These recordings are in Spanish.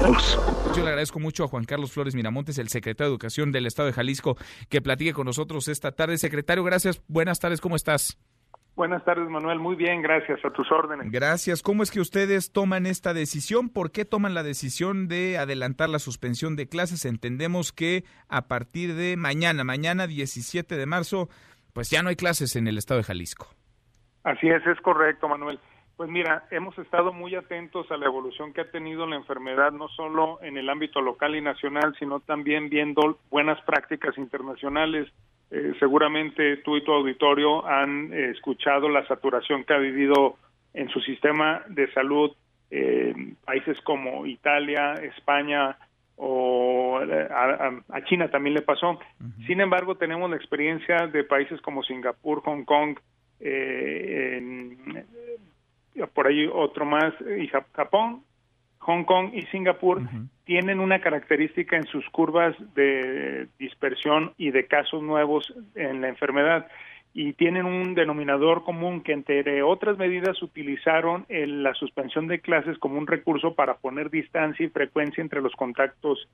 Yo le agradezco mucho a Juan Carlos Flores Miramontes, el secretario de Educación del Estado de Jalisco, que platique con nosotros esta tarde. Secretario, gracias. Buenas tardes, ¿cómo estás? Buenas tardes, Manuel. Muy bien, gracias. A tus órdenes. Gracias. ¿Cómo es que ustedes toman esta decisión? ¿Por qué toman la decisión de adelantar la suspensión de clases? Entendemos que a partir de mañana, mañana 17 de marzo, pues ya no hay clases en el estado de Jalisco. Así es, es correcto, Manuel. Pues mira, hemos estado muy atentos a la evolución que ha tenido la enfermedad, no solo en el ámbito local y nacional, sino también viendo buenas prácticas internacionales. Eh, seguramente tú y tu auditorio han eh, escuchado la saturación que ha vivido en su sistema de salud eh, países como Italia, España o a, China también le pasó. Sin embargo, tenemos la experiencia de países como Singapur, Hong Kong, en, por ahí otro más, y Japón, Hong Kong y Singapur tienen una característica en sus curvas de dispersión y de casos nuevos en la enfermedad y tienen un denominador común que entre otras medidas utilizaron la suspensión de clases como un recurso para poner distancia y frecuencia entre los contactos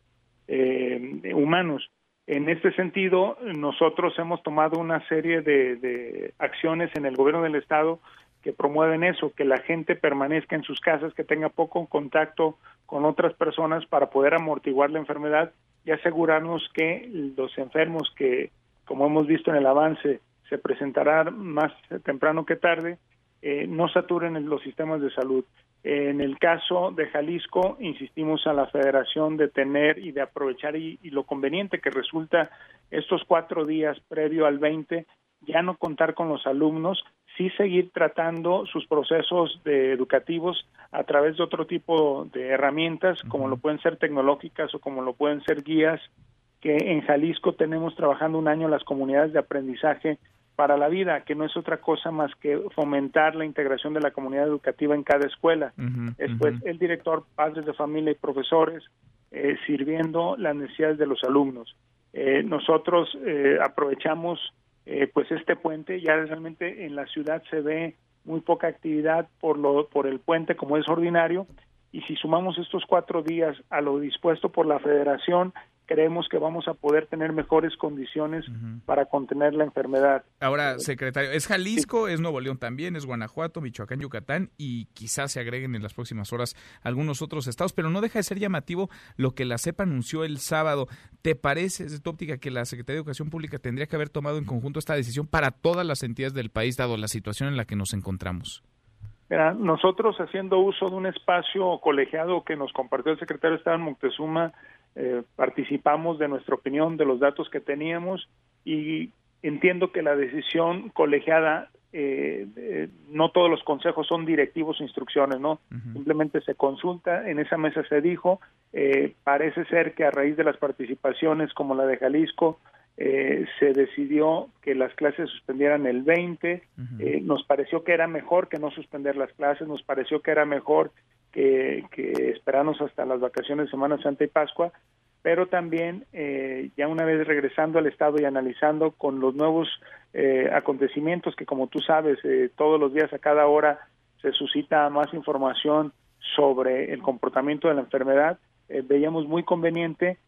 eh, humanos. En este sentido, nosotros hemos tomado una serie de acciones en el gobierno del estado que promueven eso, que la gente permanezca en sus casas, que tenga poco contacto con otras personas para poder amortiguar la enfermedad y asegurarnos que los enfermos que, como hemos visto en el avance, se presentarán más temprano que tarde, eh, no saturen los sistemas de salud. En el caso de Jalisco, insistimos a la federación de tener y de aprovechar y, y, lo conveniente que resulta estos cuatro días previo al 20, ya no contar con los alumnos, sí seguir tratando sus procesos de educativos a través de otro tipo de herramientas, como lo pueden ser tecnológicas o como lo pueden ser guías, que en Jalisco tenemos trabajando un año las comunidades de aprendizaje para la vida, que no es otra cosa más que fomentar la integración de la comunidad educativa en cada escuela. Después, el director, padres de familia y profesores, eh, sirviendo las necesidades de los alumnos. Eh, nosotros eh, aprovechamos eh, pues este puente ya realmente en la ciudad se ve muy poca actividad por lo por el puente como es ordinario. Y si sumamos estos cuatro días a lo dispuesto por la Federación creemos que vamos a poder tener mejores condiciones para contener la enfermedad. Ahora, secretario, ¿es Jalisco, es Nuevo León también, es Guanajuato, Michoacán, Yucatán y quizás se agreguen en las próximas horas algunos otros estados, pero no deja de ser llamativo lo que la CEPA anunció el sábado. ¿Te parece, desde tu óptica, que la Secretaría de Educación Pública tendría que haber tomado en conjunto esta decisión para todas las entidades del país, dado la situación en la que nos encontramos? nosotros haciendo uso de un espacio colegiado que nos compartió el secretario de Estado en Moctezuma, eh, participamos de nuestra opinión, de los datos que teníamos y entiendo que la decisión colegiada, eh, no todos los consejos son directivos o instrucciones, ¿no? Simplemente se consulta, en esa mesa se dijo, eh, parece ser que a raíz de las participaciones como la de Jalisco, eh, se decidió que las clases suspendieran el 20, eh, nos pareció que era mejor que no suspender las clases, nos pareció que era mejor que, que esperarnos hasta las vacaciones de Semana Santa y Pascua, pero también eh, ya una vez regresando al Estado y analizando con los nuevos acontecimientos que como tú sabes, todos los días a cada hora se suscita más información sobre el comportamiento de la enfermedad, veíamos muy conveniente,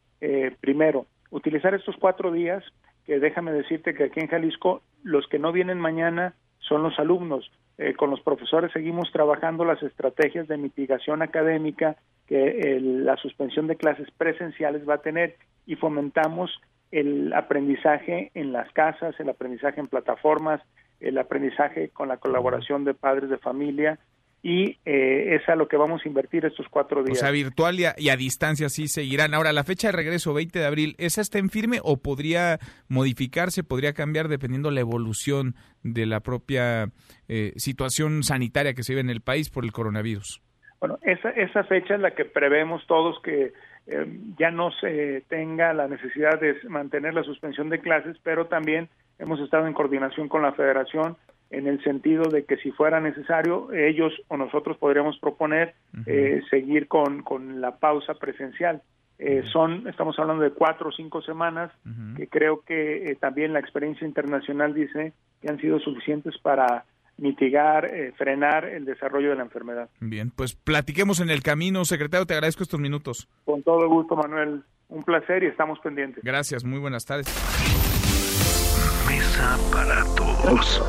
primero, utilizar estos cuatro días, que déjame decirte que aquí en Jalisco los que no vienen mañana son los alumnos. Eh, con los profesores seguimos trabajando las estrategias de mitigación académica que la suspensión de clases presenciales va a tener y fomentamos el aprendizaje en las casas, el aprendizaje en plataformas, el aprendizaje con la colaboración de padres de familia y eh, es a lo que vamos a invertir estos cuatro días. O sea, virtual y a, distancia sí seguirán. Ahora, la fecha de regreso, 20 de abril, ¿esa está en firme o podría modificarse, podría cambiar dependiendo la evolución de la propia eh, situación sanitaria que se vive en el país por el coronavirus? Bueno, esa, esa fecha es la que prevemos todos que eh, ya no se tenga la necesidad de mantener la suspensión de clases, pero también hemos estado en coordinación con la federación en el sentido de que si fuera necesario, ellos o nosotros podríamos proponer eh, seguir con, con la pausa presencial. Eh, son, estamos hablando de cuatro o cinco semanas, que creo que eh, también la experiencia internacional dice que han sido suficientes para mitigar, eh, frenar el desarrollo de la enfermedad. Bien, pues platiquemos en el camino, secretario, te agradezco estos minutos. Con todo gusto, Manuel. Un placer y estamos pendientes. Gracias, muy buenas tardes para todos.